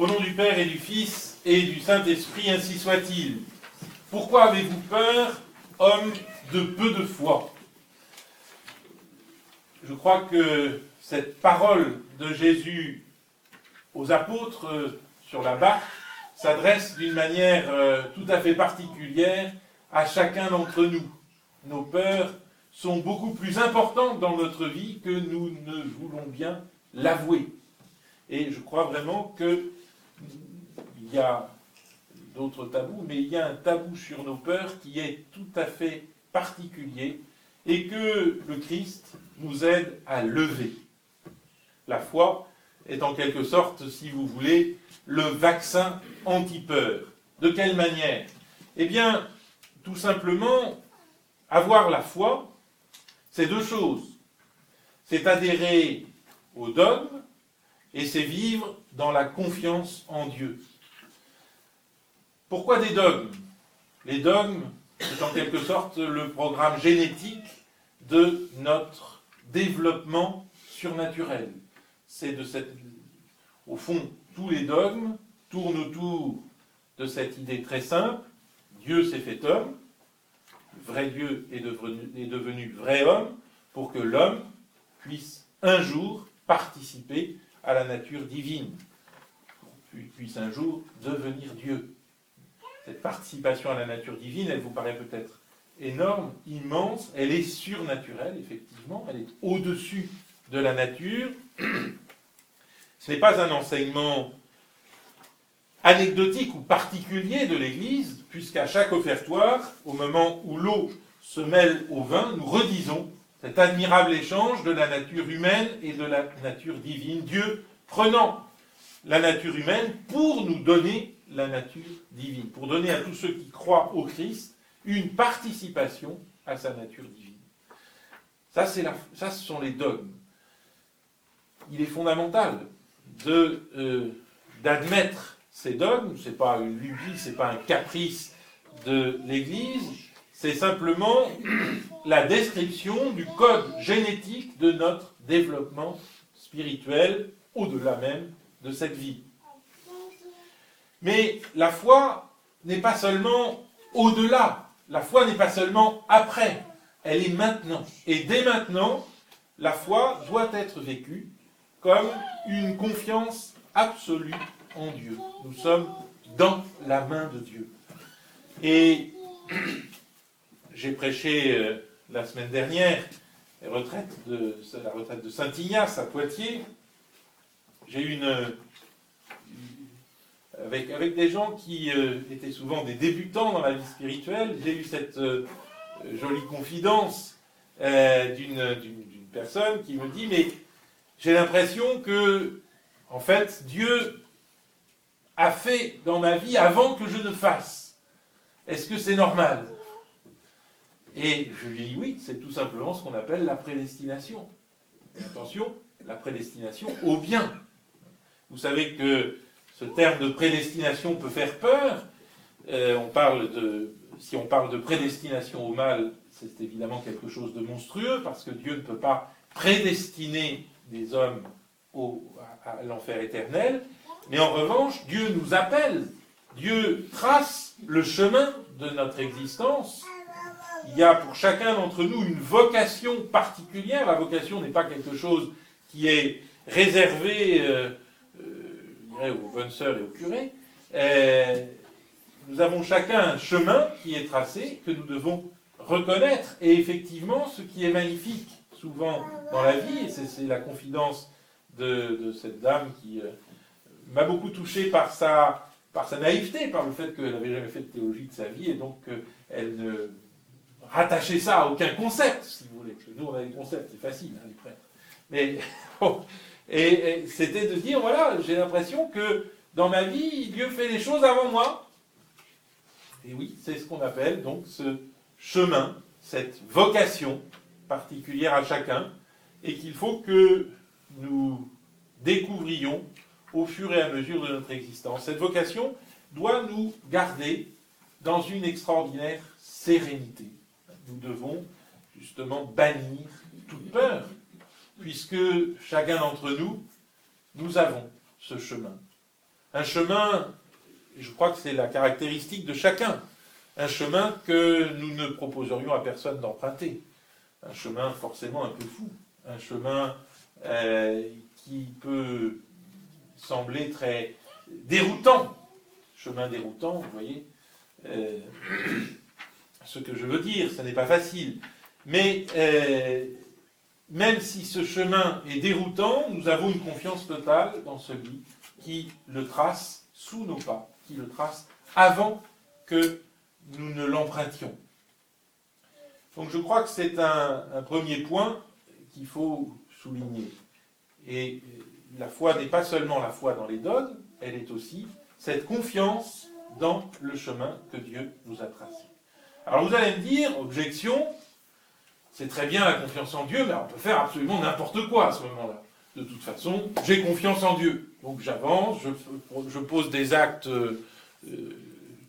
Au nom du Père et du Fils et du Saint-Esprit, ainsi soit-il. Pourquoi avez-vous peur, homme de peu de foi? Je crois que cette parole de Jésus aux apôtres euh, sur la barque s'adresse d'une manière euh, tout à fait particulière à chacun d'entre nous. Nos peurs sont beaucoup plus importantes dans notre vie que nous ne voulons bien l'avouer. Et je crois vraiment qu'il y a d'autres tabous, mais il y a un tabou sur nos peurs qui est tout à fait particulier et que le Christ nous aide à lever. La foi est en quelque sorte, si vous voulez, le vaccin anti-peur. De quelle manière? Eh bien, tout simplement, avoir la foi, c'est deux choses. C'est adhérer au dogme et c'est vivre dans la confiance en Dieu. Pourquoi des dogmes? Les dogmes, c'est en quelque sorte le programme génétique de notre développement surnaturel. C'est de cette, au fond, tous les dogmes tournent autour de cette idée très simple Dieu s'est fait homme, vrai Dieu est devenu, est devenu vrai homme, pour que l'homme puisse un jour participer à la nature divine, puisse un jour devenir Dieu. Cette participation à la nature divine, elle vous paraît peut-être énorme, immense, elle est surnaturelle, effectivement, elle est au-dessus de la nature. Ce n'est pas un enseignement anecdotique ou particulier de l'Église, puisqu'à chaque offertoire, au moment où l'eau se mêle au vin, nous redisons cet admirable échange de la nature humaine et de la nature divine, Dieu prenant la nature humaine pour nous donner la nature divine, pour donner à tous ceux qui croient au Christ une participation à sa nature divine. Ça, ça ce sont les dogmes. Il est fondamental euh, d'admettre ces dogmes, ce n'est pas une lubie, ce n'est pas un caprice de l'Église, c'est simplement la description du code génétique de notre développement spirituel au-delà même de cette vie. Mais la foi n'est pas seulement au-delà, la foi n'est pas seulement après, elle est maintenant. Et dès maintenant, la foi doit être vécue comme une confiance absolue en Dieu. Nous sommes dans la main de Dieu. Et j'ai prêché euh, la semaine dernière la retraite de, Saint-Ignace à Poitiers. J'ai eu une. Avec, avec des gens qui euh, étaient souvent des débutants dans la vie spirituelle, j'ai eu cette euh, jolie confidence d'une personne qui me dit Mais j'ai l'impression que, en fait, Dieu a fait dans ma vie avant que je ne fasse. Est-ce que c'est normal? Et je lui dis oui, c'est tout simplement ce qu'on appelle la prédestination. attention, la prédestination au bien. Vous savez que ce terme de prédestination peut faire peur. Euh, on parle de, si on parle de prédestination au mal, c'est évidemment quelque chose de monstrueux parce que Dieu ne peut pas prédestiner des hommes au, à l'enfer éternel. Mais en revanche, Dieu nous appelle, Dieu trace le chemin de notre existence. Il y a pour chacun d'entre nous une vocation particulière. La vocation n'est pas quelque chose qui est réservé euh, euh, aux bonnes sœurs et aux curés. Euh, nous avons chacun un chemin qui est tracé, que nous devons reconnaître. Et effectivement, ce qui est magnifique souvent dans la vie, et c'est la confidence de, cette dame qui m'a beaucoup touché par sa, par sa naïveté, par le fait qu'elle n'avait jamais fait de théologie de sa vie, et donc euh, elle ne rattachait ça à aucun concept, si vous voulez. Parce que nous, on a des concepts, c'est facile, hein, les prêtres. Mais, et, c'était de dire, voilà, j'ai l'impression que dans ma vie, Dieu fait les choses avant moi. Et oui, c'est ce qu'on appelle donc ce chemin, cette vocation particulière à chacun, et qu'il faut que nous découvrions au fur et à mesure de notre existence. Cette vocation doit nous garder dans une extraordinaire sérénité. Nous devons justement bannir toute peur, puisque chacun d'entre nous, nous avons ce chemin. un chemin, je crois que c'est la caractéristique de chacun, un chemin que nous ne proposerions à personne d'emprunter, un chemin forcément un peu fou, un chemin euh, qui peut sembler très déroutant, chemin déroutant, vous voyez, euh, ce que je veux dire, ce n'est pas facile, mais euh, même si ce chemin est déroutant, nous avons une confiance totale dans celui qui le trace sous nos pas, qui le trace avant que nous ne l'empruntions. Donc je crois que c'est un, premier point qu'il faut souligner. Et la foi n'est pas seulement la foi dans les dogmes, elle est aussi cette confiance dans le chemin que Dieu nous a tracé. Alors vous allez me dire, objection, c'est très bien la confiance en Dieu, mais on peut faire absolument n'importe quoi à ce moment-là. De toute façon, j'ai confiance en Dieu. Donc j'avance, je, pose des actes euh,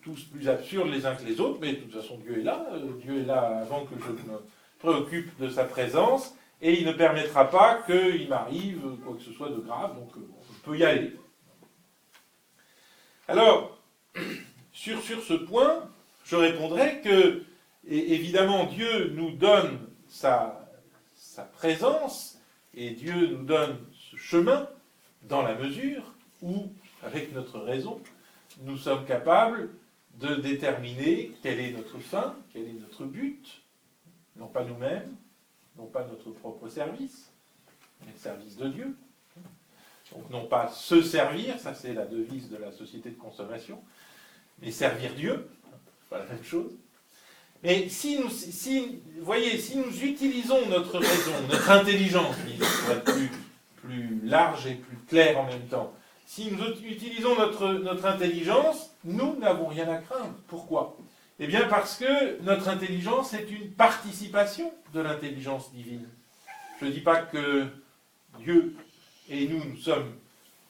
tous plus absurdes les uns que les autres, mais de toute façon Dieu est là. Euh, Dieu est là avant que je me préoccupe de sa présence, et il ne permettra pas qu'il m'arrive quoi que ce soit de grave, donc euh, je peux y aller. Alors, sur ce point, je répondrai que, évidemment, Dieu nous donne sa, présence et Dieu nous donne ce chemin dans la mesure où, avec notre raison, nous sommes capables de déterminer quelle est notre fin, quel est notre but, non pas nous-mêmes, non pas notre propre service, mais le service de Dieu. Donc non pas se servir, ça c'est la devise de la société de consommation, mais servir Dieu, pas la même chose. Mais si nous, si, voyez, si nous utilisons notre raison, notre intelligence, pour être plus, large et plus clair en même temps, si nous utilisons notre, notre intelligence, nous n'avons rien à craindre. Pourquoi? Eh bien parce que notre intelligence est une participation de l'intelligence divine. Je ne dis pas que Dieu et nous, nous sommes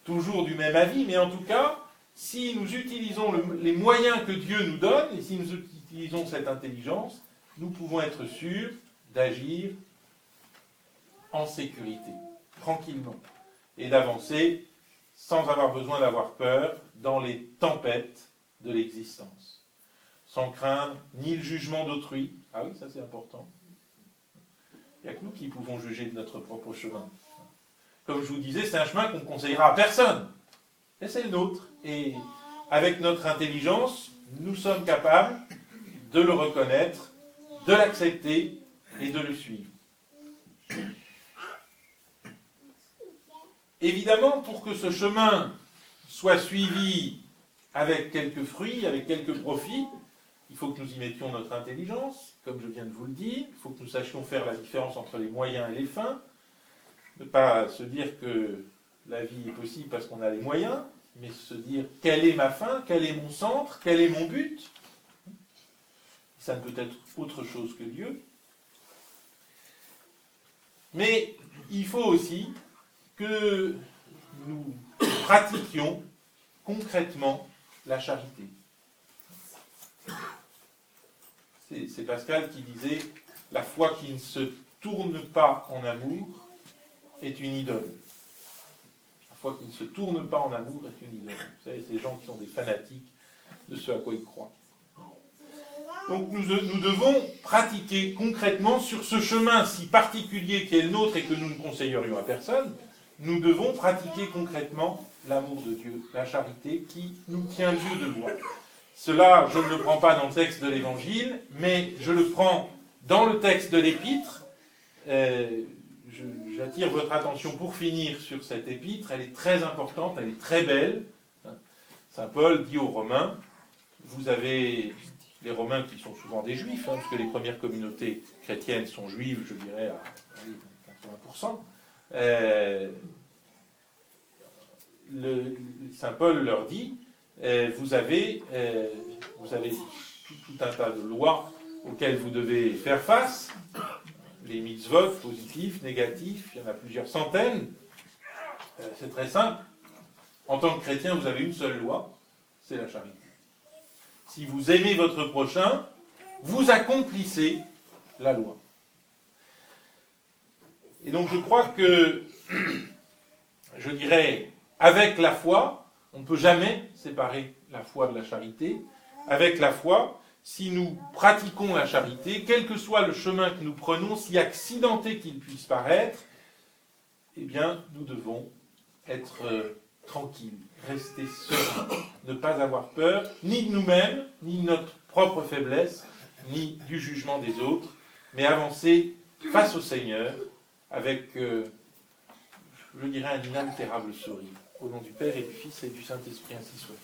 toujours du même avis, mais en tout cas, si nous utilisons les moyens que Dieu nous donne, et si nous utilisons cette intelligence, nous pouvons être sûrs d'agir en sécurité, tranquillement, et d'avancer sans avoir besoin d'avoir peur dans les tempêtes de l'existence, sans craindre ni le jugement d'autrui, ah oui, ça c'est important, il n'y a que nous qui pouvons juger de notre propre chemin. Comme je vous disais, c'est un chemin qu'on ne conseillera à personne, et c'est le nôtre, et avec notre intelligence, nous sommes capables de le reconnaître, de l'accepter et de le suivre. Évidemment, pour que ce chemin soit suivi avec quelques fruits, avec quelques profits, il faut que nous y mettions notre intelligence, comme je viens de vous le dire, il faut que nous sachions faire la différence entre les moyens et les fins, ne pas se dire que la vie est possible parce qu'on a les moyens, mais se dire quelle est ma fin, quel est mon centre, quel est mon but. Ça ne peut être autre chose que Dieu. Mais il faut aussi que nous pratiquions concrètement la charité. C'est Pascal qui disait, la foi qui ne se tourne pas en amour est une idole. La foi qui ne se tourne pas en amour est une idole. Vous savez, ces gens qui sont des fanatiques de ce à quoi ils croient. Donc nous, nous, devons pratiquer concrètement sur ce chemin si particulier qui est le nôtre et que nous ne conseillerions à personne, nous devons pratiquer concrètement l'amour de Dieu, la charité qui nous tient lieu de. Cela, je ne le prends pas dans le texte de l'Évangile, mais je le prends dans le texte de l'Épître. Euh, j'attire votre attention pour finir sur cette épître. Elle est très importante, elle est très belle. Saint Paul dit aux Romains, vous avez les Romains qui sont souvent des Juifs, hein, parce que les premières communautés chrétiennes sont juives, je dirais, à 80%. Euh, Saint Paul leur dit, euh, vous, avez, euh, vous avez tout, un tas de lois auxquelles vous devez faire face, les mitzvot, positifs, négatifs, il y en a plusieurs centaines. c'est très simple. En tant que chrétien, vous avez une seule loi, c'est la charité si vous aimez votre prochain, vous accomplissez la loi. Et donc je crois que, je dirais, avec la foi, On ne peut jamais séparer la foi de la charité. Avec la foi, si nous pratiquons la charité, quel que soit le chemin que nous prenons, si accidenté qu'il puisse paraître, eh bien, nous devons être euh, tranquilles, rester sereins, ne pas avoir peur, ni de nous-mêmes, ni de notre propre faiblesse, ni du jugement des autres, mais avancer face au Seigneur avec, euh, je dirais, un inaltérable sourire. Au nom du Père et du Fils et du Saint-Esprit, ainsi soit.